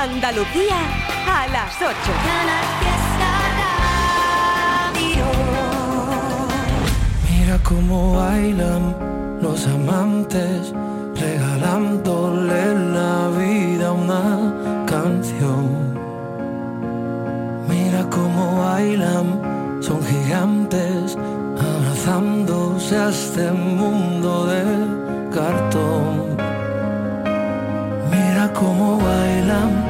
Andalucía a las 8. Mira cómo bailan los amantes, regalándole la vida una canción. Mira cómo bailan, son gigantes, abrazándose a este mundo de cartón. Mira cómo bailan,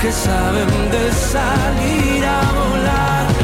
que saben de salir a volar.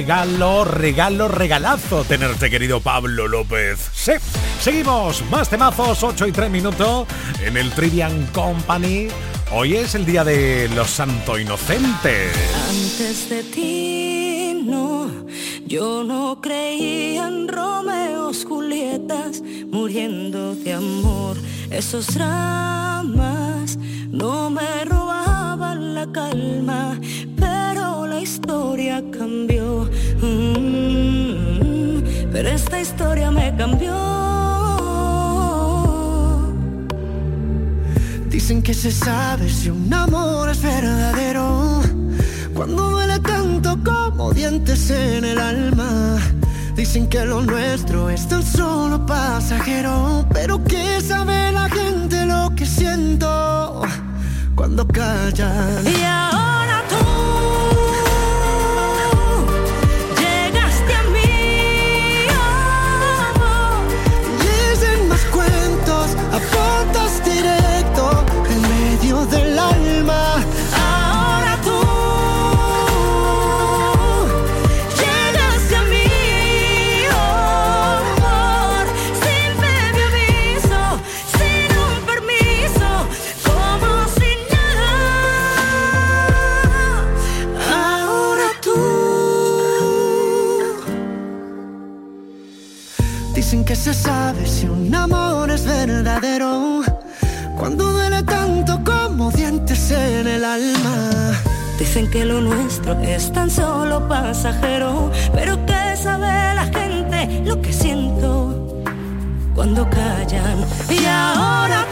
Regalo, regalo, regalazo tenerte, querido Pablo López. Sí, seguimos, más temazos, 8 y 3 minutos en el Trivian Company. Hoy es el día de los Santo Inocentes. Antes de ti, no, yo no creía en Romeos, Julietas, muriendo de amor. Esos dramas no me robaban la calma, historia cambió. Mm, pero esta historia me cambió. Dicen que se sabe si un amor es verdadero Cuando duele tanto como dientes en el alma Dicen que lo nuestro es tan solo pasajero Pero que sabe la gente lo que siento Cuando callan Y ahora Cuando duele tanto como dientes en el alma Dicen que lo nuestro es tan solo pasajero, pero que sabe la gente lo que siento cuando callan. Y ahora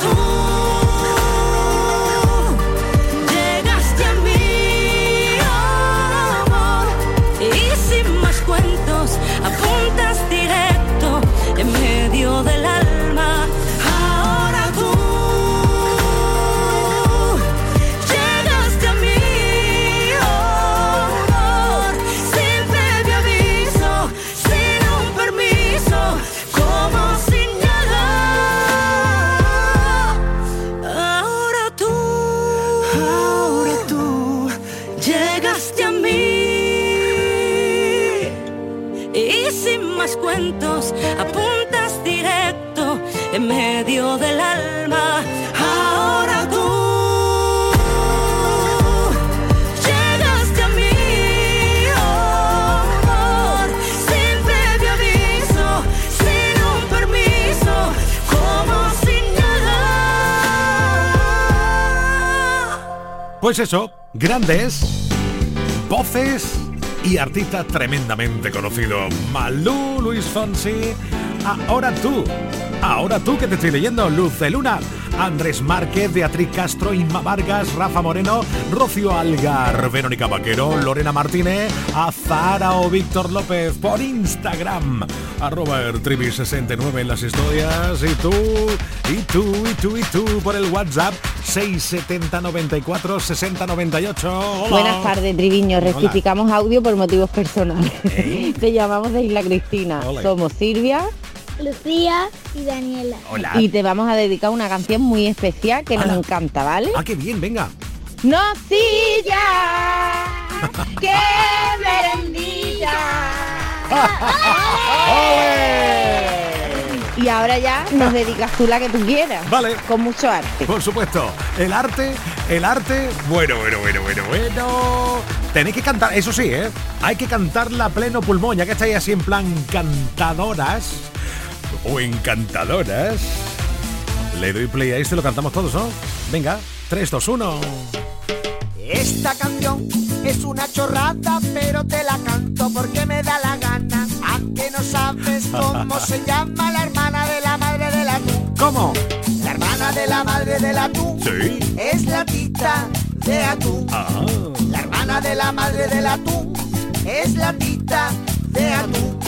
Pues eso, grandes voces y artista tremendamente conocido. Malú, Luis Fonsi, ahora tú. Ahora tú que te estoy leyendo, Luz de Luna, Andrés Márquez, Beatriz Castro, Inma Vargas, Rafa Moreno, Rocío Algar, Verónica Vaquero, Lorena Martínez, Azara o Víctor López por Instagram, arroba ertribi69 en las historias, y tú, y tú, y tú, y tú por el WhatsApp 670 94 60 98. Hola. Buenas tardes, Triviño. Hola. Rectificamos audio por motivos personales. ¿Eh? Te llamamos de Isla Cristina. Hola. Somos Silvia Lucía y Daniela. Hola. y te vamos a dedicar una canción muy especial que nos Ala. encanta, ¿vale? Ah, qué bien, venga. ¡Nocilla! ¡Qué merendilla! Y ahora ya nos dedicas tú la que tú quieras. Vale. Con mucho arte. Por supuesto, el arte, el arte, bueno, bueno, bueno, bueno, bueno. Tenéis que cantar, eso sí, ¿eh? Hay que cantarla a pleno pulmón, ya que estáis así en plan cantadoras o encantadoras. Le doy play a este, lo cantamos todos, ¿no? Venga, 3, 2, 1. Esta canción es una chorrada, pero te la canto porque me cómo se llama la hermana de la madre del atún. ¿Cómo? La hermana de la madre del atún Sí. es la tita de atún. Ah, La hermana de la madre del atún es la tita de atún.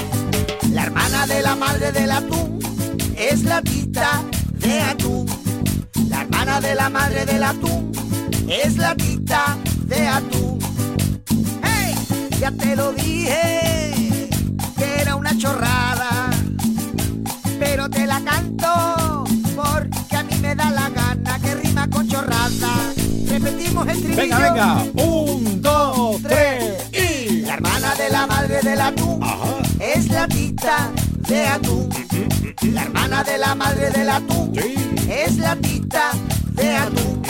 La hermana de la madre del atún es la tita de atún. La hermana de la madre del atún es la tita de atún. ¡Hey! Ya te lo dije que era una chorrada, te la canto porque a mí me da la gana que rima con chorrada. Repetimos el trivillo. venga, venga. Un, dos, tres y. La hermana de la madre del atún Ajá. es la tita de atún. La hermana de la madre del atún Sí. es la tita de atún.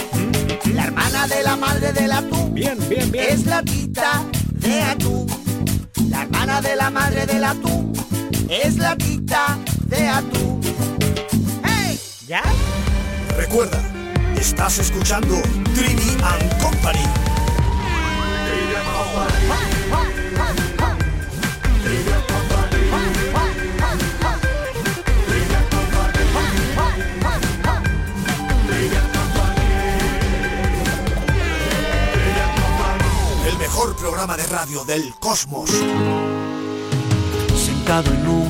La hermana de la madre del atún Bien, bien, bien. es la tita de atún. La hermana de la madre del atún es la tita de atún. ¡Hey! ¿Ya? Recuerda, estás escuchando Trini and Company. El mejor programa de radio del cosmos. Sentado en un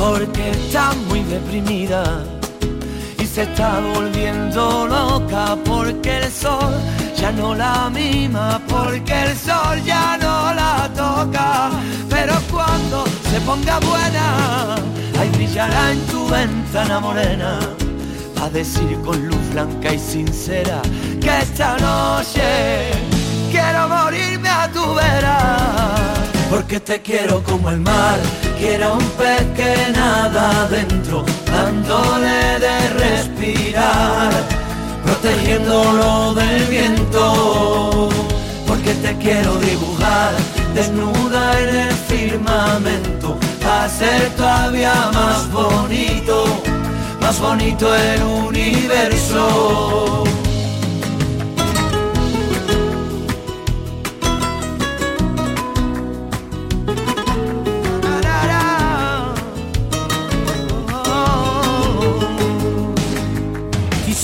Porque está muy deprimida y se está volviendo loca porque el sol ya no la mima, porque el sol ya no la toca. Pero cuando se ponga buena, ahí brillará en tu ventana morena. Va a decir con luz blanca y sincera que esta noche quiero morirme a tu vera. Porque te quiero como el mar, quiero un pez que nada adentro, dándole de respirar, protegiéndolo del viento. Porque te quiero dibujar desnuda en el firmamento, a ser todavía más bonito, más bonito el universo.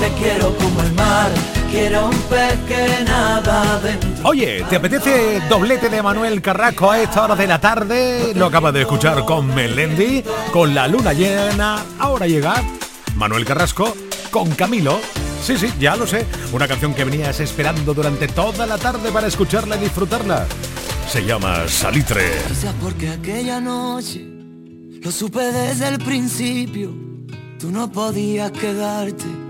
te quiero como el mar, quiero un pez que nada adentro. Oye, ¿te apetece doblete de Manuel Carrasco a esta hora de la tarde? Lo acabas de escuchar con Melendi, con la luna llena. Ahora llega Manuel Carrasco con Camilo. Sí, sí, ya lo sé. Una canción que venías esperando durante toda la tarde para escucharla y disfrutarla. Se llama Salitre. Quizás porque aquella noche lo supe desde el principio. Tú no podías quedarte.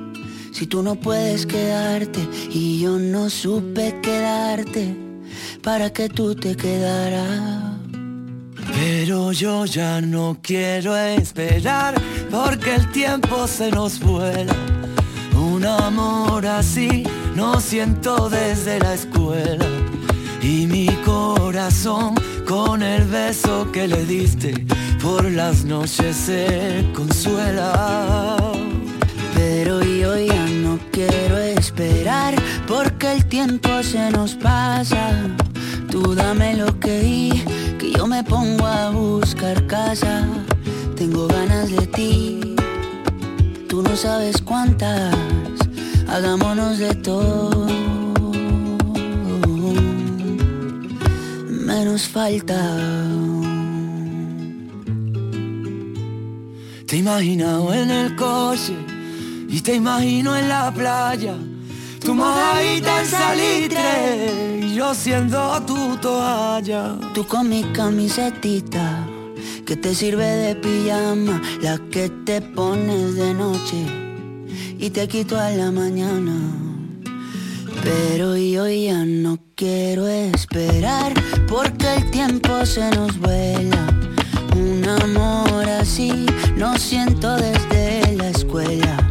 Si tú no puedes quedarte y yo no supe quedarte para que tú te quedaras. Pero yo ya no quiero esperar porque el tiempo se nos vuela. Un amor así no siento desde la escuela. Y mi corazón con el beso que le diste por las noches se consuela. Pero yo ya no quiero esperar porque el tiempo se nos pasa. Tú dame lo que que yo me pongo a buscar casa. Tengo ganas de ti, tú no sabes cuántas. Hagámonos de todo. Menos falta. Te he imaginado en el coche y te imagino en la playa. Tu mojadita en salitre y yo siendo tu toalla. Tú con mi camisetita que te sirve de pijama, la que te pones de noche y te quito a la mañana. Pero yo ya no quiero esperar porque el tiempo se nos vuela. Un amor así no siento desde la escuela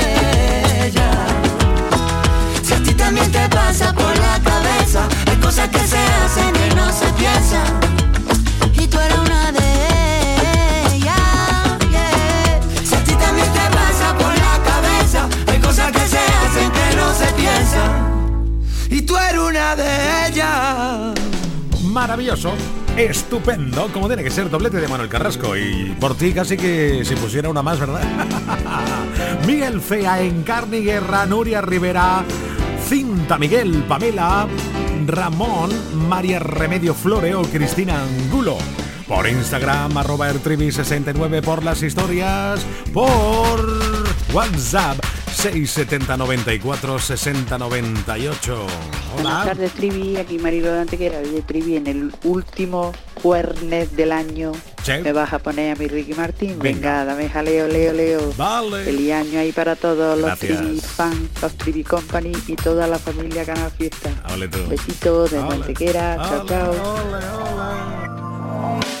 Si a ti también te pasa por la cabeza Hay cosas que se hacen que no se piensan Y tú eres una de y tú eres una de ellas. Maravilloso, estupendo, como tiene que ser doblete de Manuel Carrasco y por ti casi que se pusiera una más, ¿verdad? Miguel Fea, Encarni Guerra, Nuria Rivera, Cinta Miguel, Pamela, Ramón, María Remedio Floreo, Cristina Angulo. Por Instagram, arroba 69 por las historias, por WhatsApp 670 94 60 98. Hola. Buenas tardes, Trivi. Aquí Marilo de Antequera. Oye, Trivi, en el último cuernet del año me vas a poner a mi Ricky Martín. Venga, dame jaleo, leo, leo. Vale. Feliz año ahí para todos los Gracias. Trivi fans, los Trivi Company y toda la familia Canal Fiesta. Besitos de Ole. Antequera. Chao, chao. ole, ole.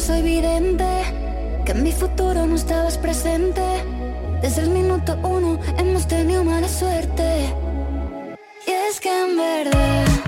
Soy evidente que en mi futuro no estabas presente. Desde el minuto uno hemos tenido mala suerte. Y es que en verdad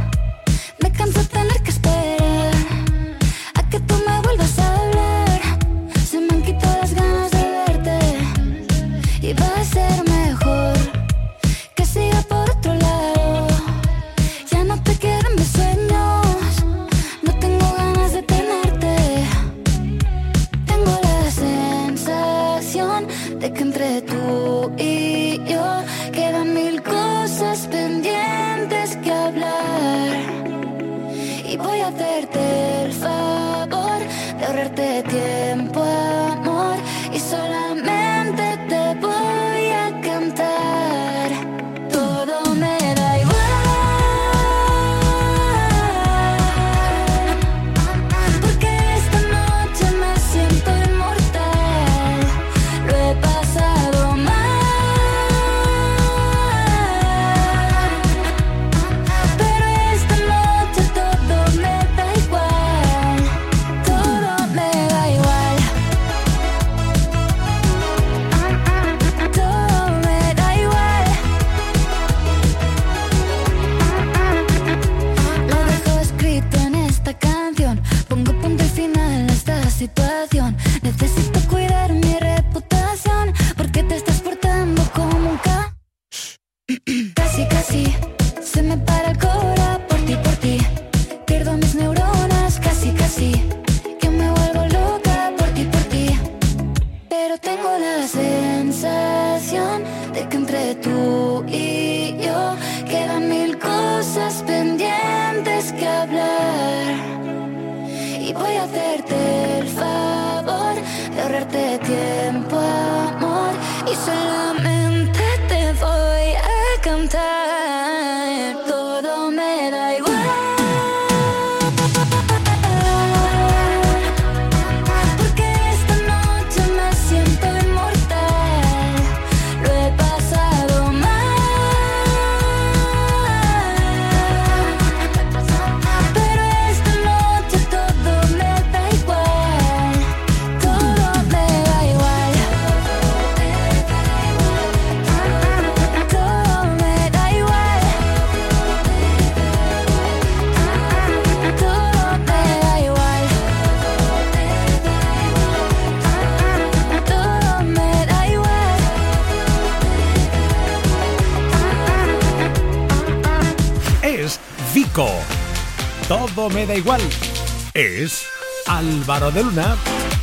sensación de que entre tú y yo quedan mil cosas pendientes que hablar. Y voy a hacerte el favor de ahorrarte tiempo, amor, y solamente. Todo me da igual. Es Álvaro de Luna.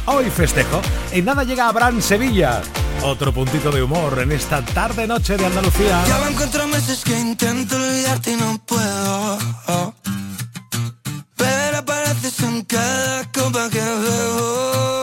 Hoy festejo. En nada llega Abraham Sevilla. Otro puntito de humor en esta tarde noche de Andalucía. Ya van cuatro meses que intento olvidarte y no puedo. Pero apareces en cada copa que veo.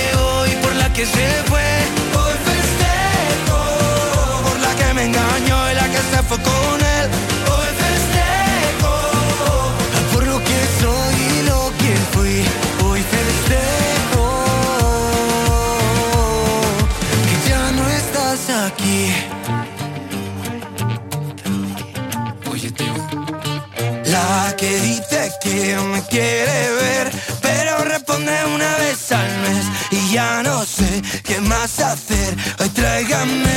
que me quiere ver, pero responde una vez al mes y ya no sé qué más hacer. Hoy tráigame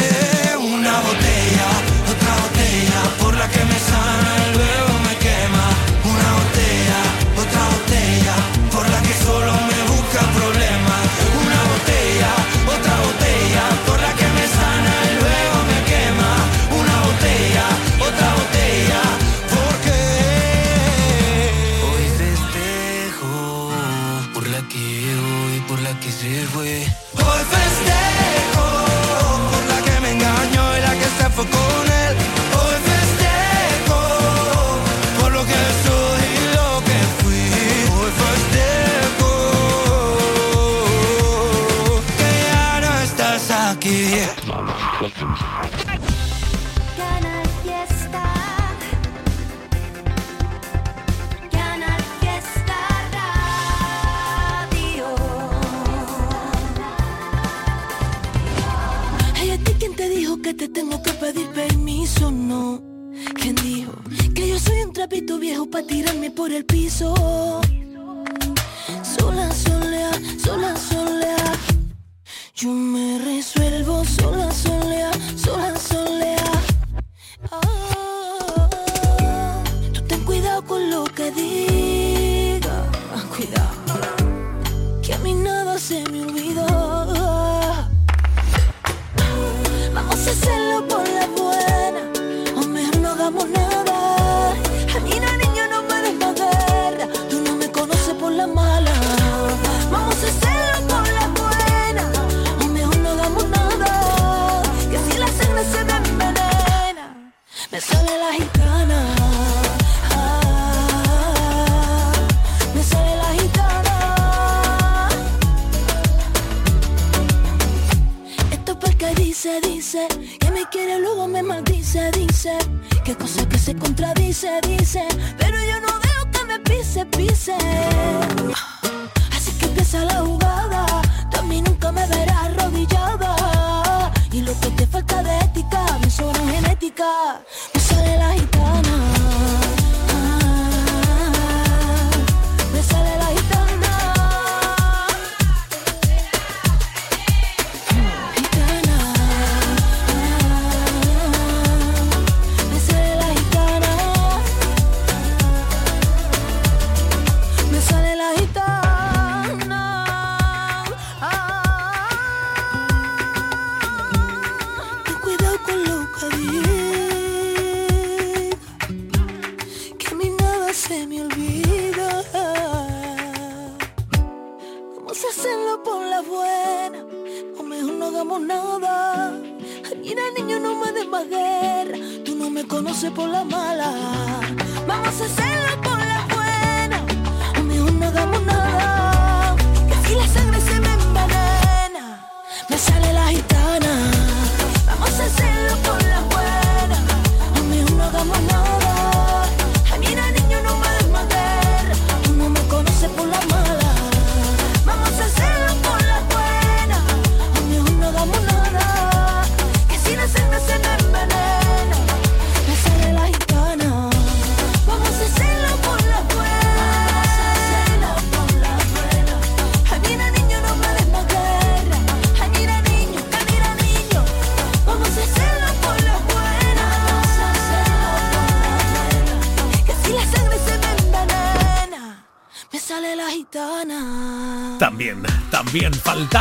una botella. Gana fiesta Gana fiesta, radio quien te dijo que te tengo que pedir permiso, no ¿Quién dijo que yo soy un trapito viejo pa tirarme por el piso?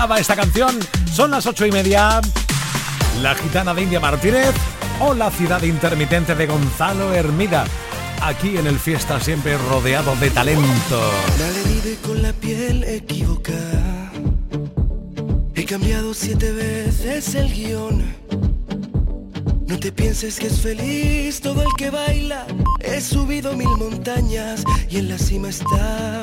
Esta canción. Son las ocho y media. La gitana de India Martínez o la ciudad intermitente de Gonzalo Hermida. Aquí en el fiesta siempre rodeado de talento. Dale, vive con la piel equivocada. He cambiado siete veces el guion. No te pienses que es feliz todo el que baila. He subido mil montañas y en la cima está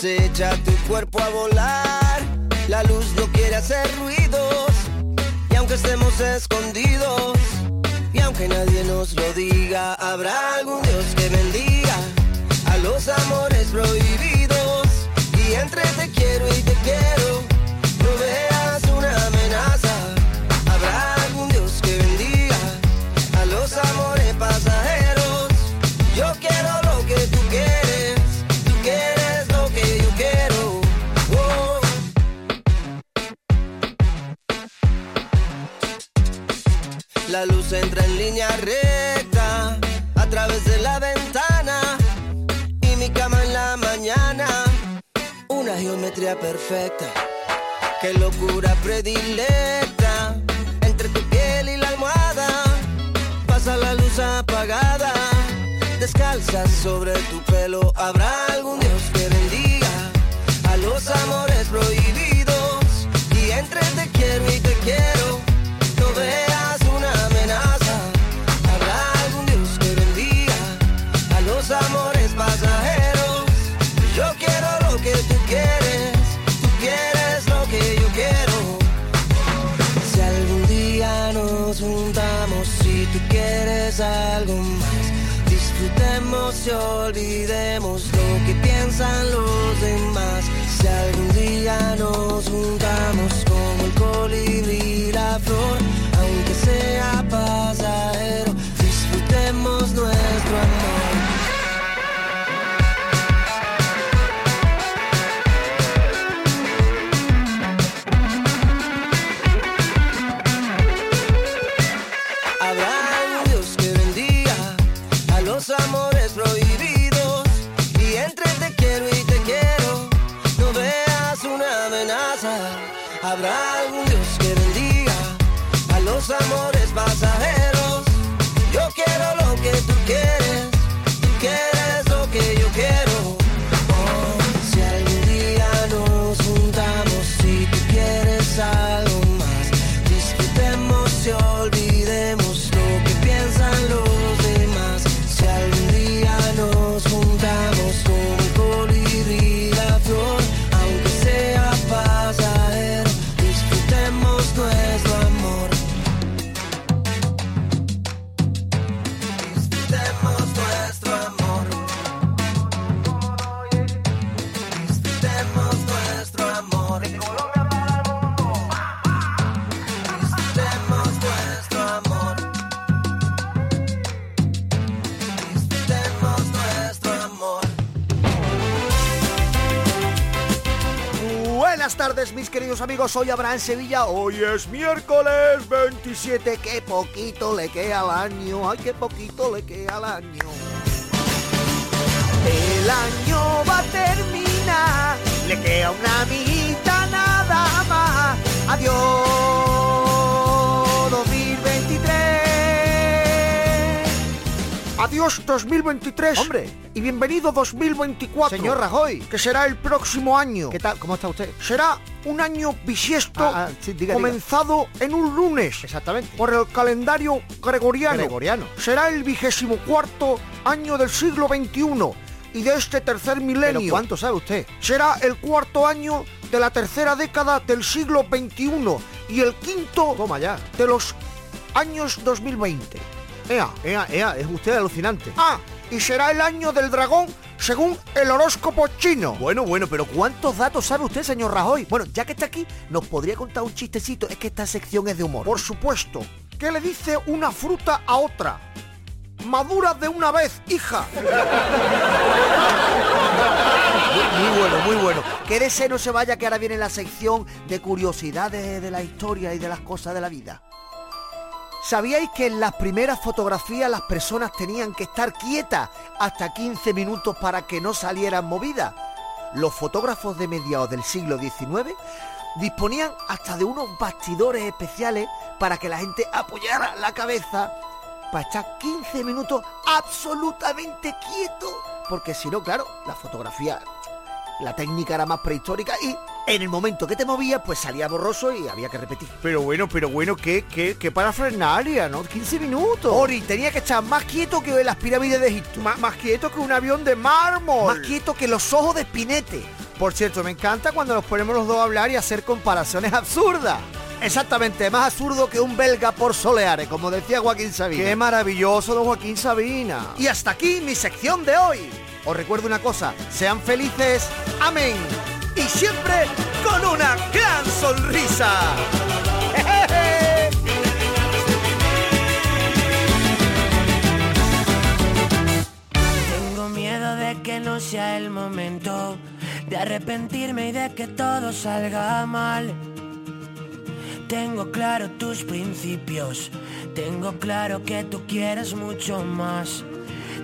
Se echa tu cuerpo a volar, la luz no quiere hacer ruidos y aunque estemos escondidos y aunque nadie nos lo diga, habrá algún Dios que bendiga a los amores prohibidos. Y entre te quiero y te quiero, entra en línea recta a través de la ventana y mi cama en la mañana. Una geometría perfecta, qué locura predilecta entre tu piel y la almohada. Pasa la luz apagada, descalza sobre tu pelo. Habrá algún Dios que bendiga a los amores prohibidos y entre te quiero y te quiero. Algo más, disfrutemos y olvidemos lo que piensan los demás. Si algún día nos juntamos como el colibrí la flor, aunque sea pasajero, amigos. Soy Abraham Sevilla. Hoy es miércoles 27. Qué poquito le queda al año. Ay, qué poquito le queda al año. El año va a terminar. Le queda una mitad nada más. Adiós, Adiós 2023. Hombre. Y bienvenido 2024. Señor Rajoy. Que será el próximo año. ¿Qué tal? ¿Cómo está usted? Será un año bisiesto Ah, ah, sí, diga, diga. comenzado en un lunes. Exactamente. Por el calendario gregoriano. Gregoriano. Será el vigésimo cuarto año del siglo XXI y de este tercer milenio. ¿Pero cuánto sabe usted? Será el cuarto año de la tercera década del siglo XXI y el quinto Toma ya. de los años 2020. Ea. Ea, ea, es usted alucinante. Ah, y será el año del dragón según el horóscopo chino. Bueno, bueno, pero ¿cuántos datos sabe usted, señor Rajoy? Bueno, ya que está aquí, ¿nos podría contar un chistecito? Es que esta sección es de humor. Por supuesto. ¿Qué le dice una fruta a otra? Madura de una vez, hija. Muy, muy bueno, muy bueno. Quédese, no se vaya, que ahora viene la sección de curiosidades de la historia y de las cosas de la vida. ¿Sabíais que en las primeras fotografías las personas tenían que estar quietas hasta 15 minutos para que no salieran movidas? Los fotógrafos de mediados del siglo XIX disponían hasta de unos bastidores especiales para que la gente apoyara la cabeza para estar 15 minutos absolutamente quieto. Porque si no, claro, la fotografía, la técnica era más prehistórica y en el momento que te movías, pues salía borroso y había que repetir. Pero bueno, pero bueno, qué, qué, qué ¿no? 15 minutos. Ori tenía que estar más quieto que las pirámides de Egipto. Más quieto que un avión de mármol. Más quieto que los ojos de Spinete. Por cierto, me encanta cuando nos ponemos los dos a hablar y hacer comparaciones absurdas. Exactamente, más absurdo que un belga por soleare, como decía Joaquín Sabina. Qué maravilloso, don Joaquín Sabina. Y hasta aquí mi sección de hoy. Os recuerdo una cosa, sean felices, amén. Y siempre con una gran sonrisa. Tengo miedo de que no sea el momento de arrepentirme y de que todo salga mal. Tengo claro tus principios, tengo claro que tú quieres mucho más.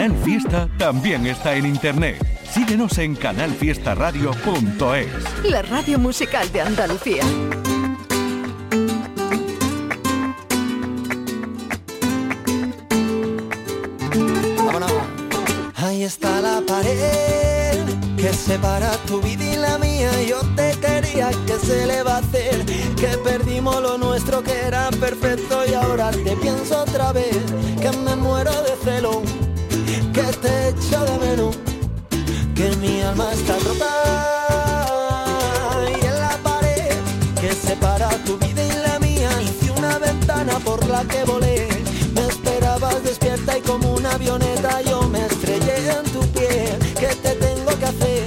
Canal Fiesta también está en internet. Síguenos en canalfiestaradio.es. La radio musical de Andalucía. Ahí está la pared que separa tu vida y la mía. Yo te quería que se le va a hacer, que perdimos lo nuestro que era perfecto y ahora te pienso otra vez, que me muero de celo que te echo de menos, que mi alma está rota y en la pared que separa tu vida y la mía hice una ventana por la que volé. Me esperabas despierta y como una avioneta yo me estrellé en tu piel. ¿Qué te tengo que hacer?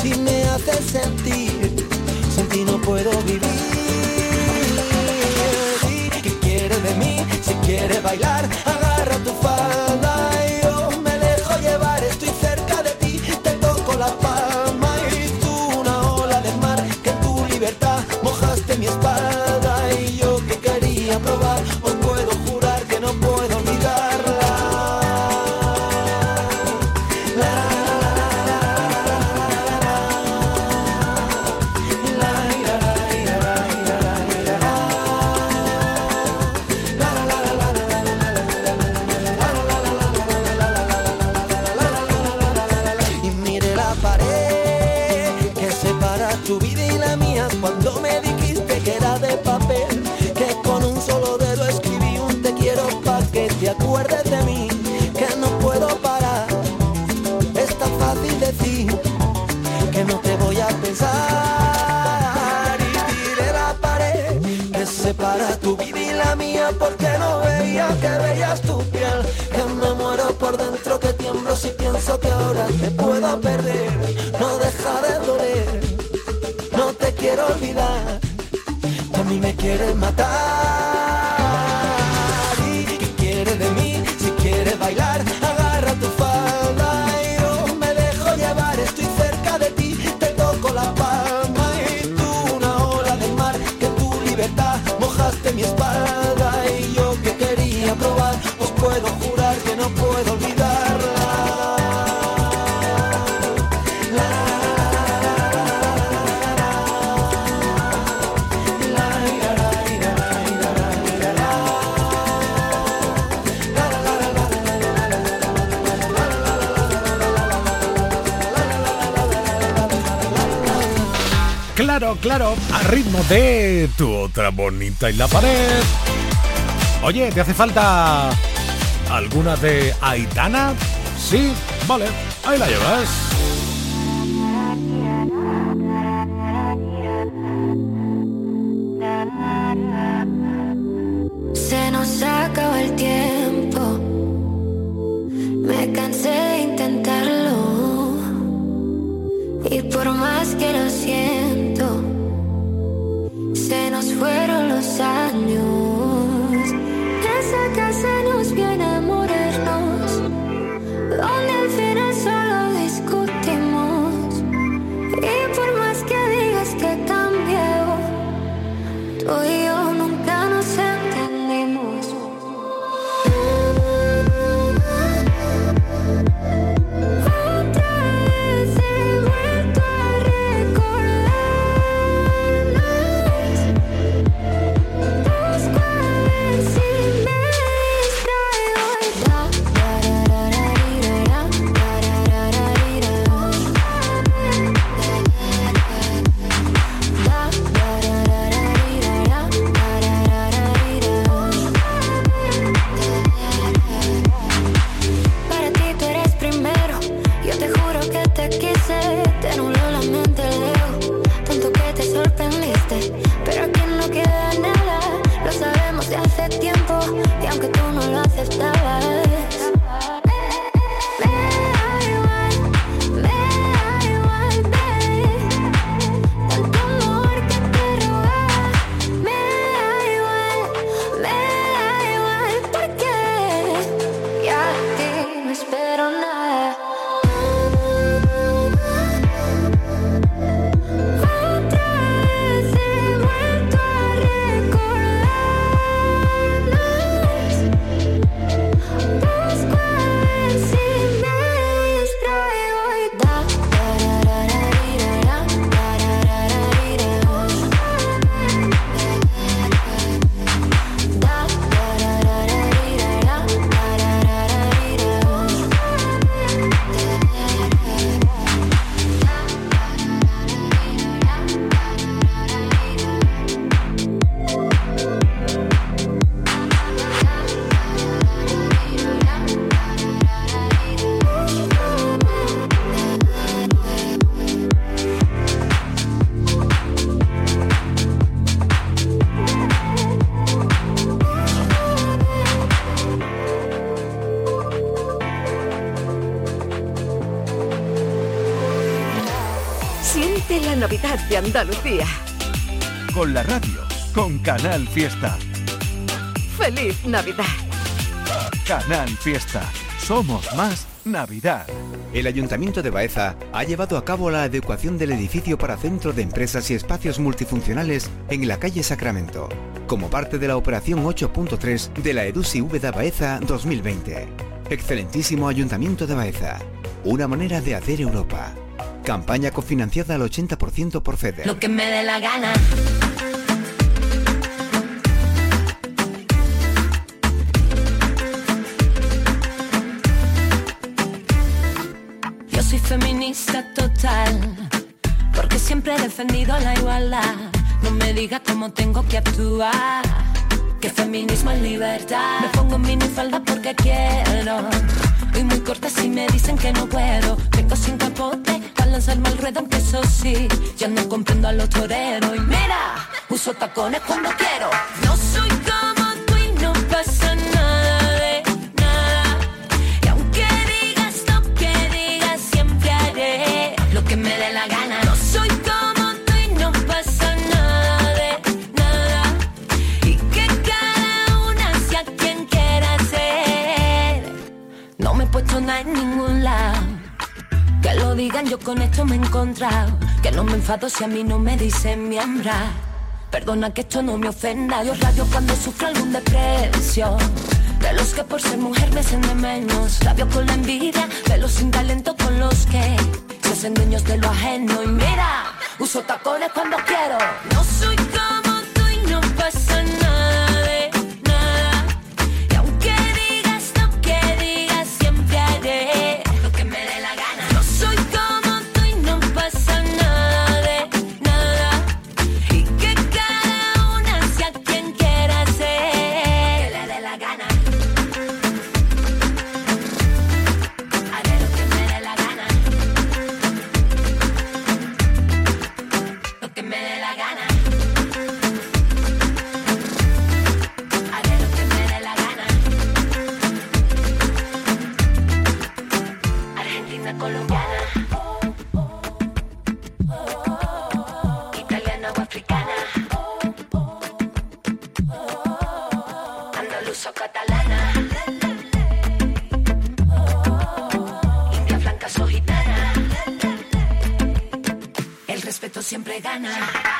Si me haces sentir, sin ti no puedo vivir. ¿Qué quieres de mí? Si quieres bailar, tu otra bonita y la pared. Oye, ¿te hace falta alguna de Aitana? Sí, vale, ahí la llevas. Se nos acaba el tiempo. Me cansé de intentarlo. Y por más que lo siento, Andalucía. Con la radio, con Canal Fiesta. ¡Feliz Navidad! Canal Fiesta. Somos más Navidad. El Ayuntamiento de Baeza ha llevado a cabo la adecuación del edificio para centro de empresas y espacios multifuncionales en la calle Sacramento, como parte de la operación 8.3 de la EDUSI VDA Baeza 2020. Excelentísimo Ayuntamiento de Baeza. Una manera de hacer Europa. Campaña cofinanciada al 80% por FEDER. Lo que me dé la gana. Yo soy feminista total, porque siempre he defendido la igualdad. No me digas cómo tengo que actuar, que feminismo es libertad. Me pongo minifalda porque quiero, y muy corta si me dicen que no puedo. Tengo sin capote para lanzarme al ruedo, aunque eso sí, ya no comprendo a los toreros. Y mira, uso tacones cuando quiero. No soy como tú y no pasa No en ningún lado. Que lo digan, yo con esto me he encontrado. Que no me enfado si a mí no me dicen mi hembra. Perdona que esto no me ofenda. Yo radio cuando sufro algún depresión. De los que por ser mujer me hacen de menos. Rabio con la envidia, de sin talento con los que se hacen dueños de lo ajeno. Y mira, uso tacones cuando quiero. No soy banana.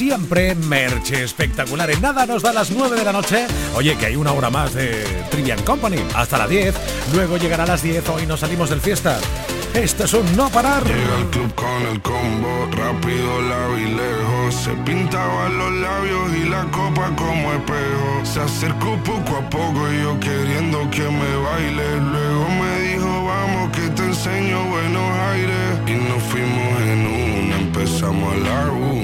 Siempre merche espectacular. En nada nos da las 9 de la noche. Oye, que hay una hora más de Trivian Company. Hasta las 10. Luego llegará a las 10. Hoy nos salimos del fiesta. Esto es un no parar. Llega al club con el combo, rápido, lado y lejos. Se pintaban los labios y la copa como espejo. Se acercó poco a poco y yo queriendo que me baile. Luego me dijo, vamos que te enseño buenos aires. Y nos fuimos en una, empezamos a la una.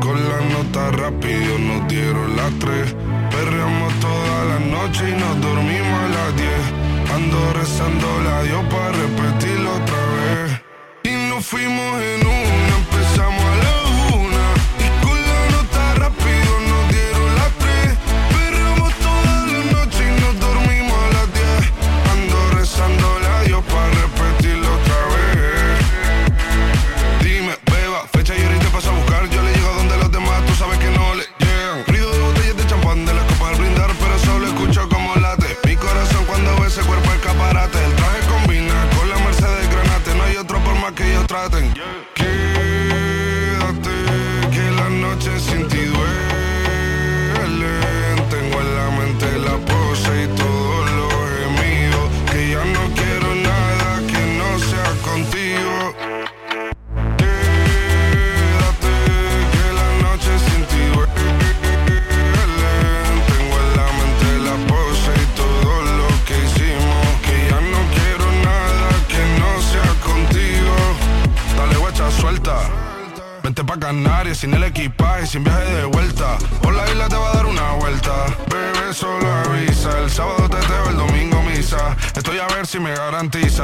Con la nota rápido nos dieron las tres. Perreamos toda la noche y nos dormimos a las diez. Ando rezando la Dios para repetirlo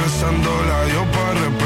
rezando la yo para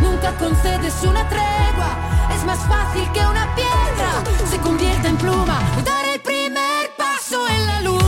nunca concedes una tregua es más fácil que una piedra se convierta en pluma. Dar el primer paso en la luna.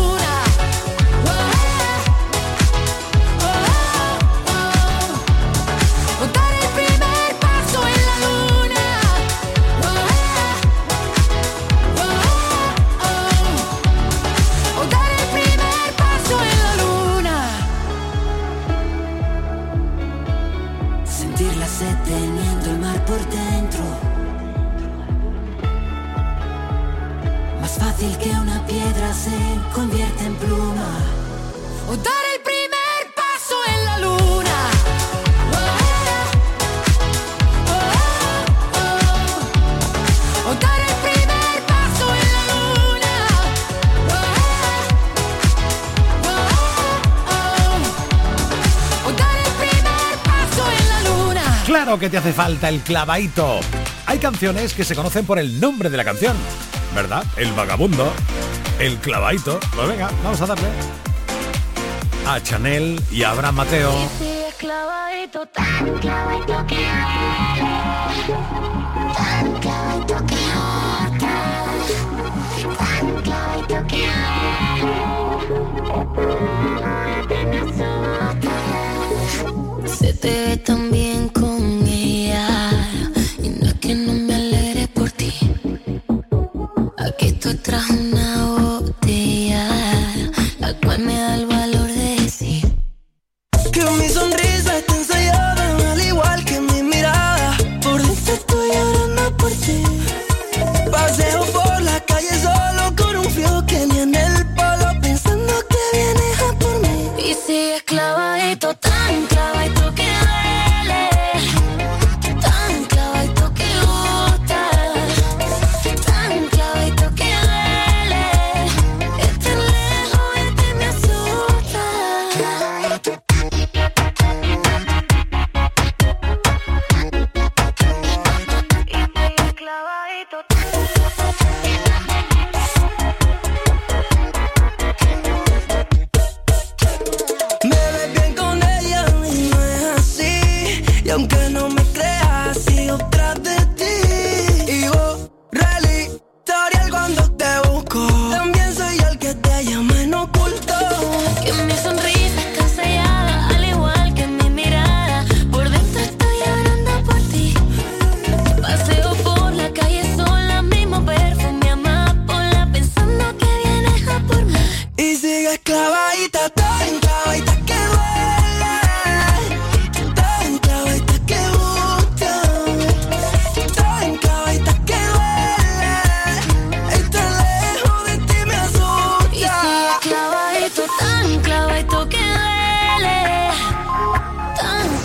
Claro que te hace falta el clavadito. Hay canciones que se conocen por el nombre de la canción ¿verdad? El vagabundo, el clavadito. Pues venga, vamos a darle. A Chanel y a Abraham Mateo.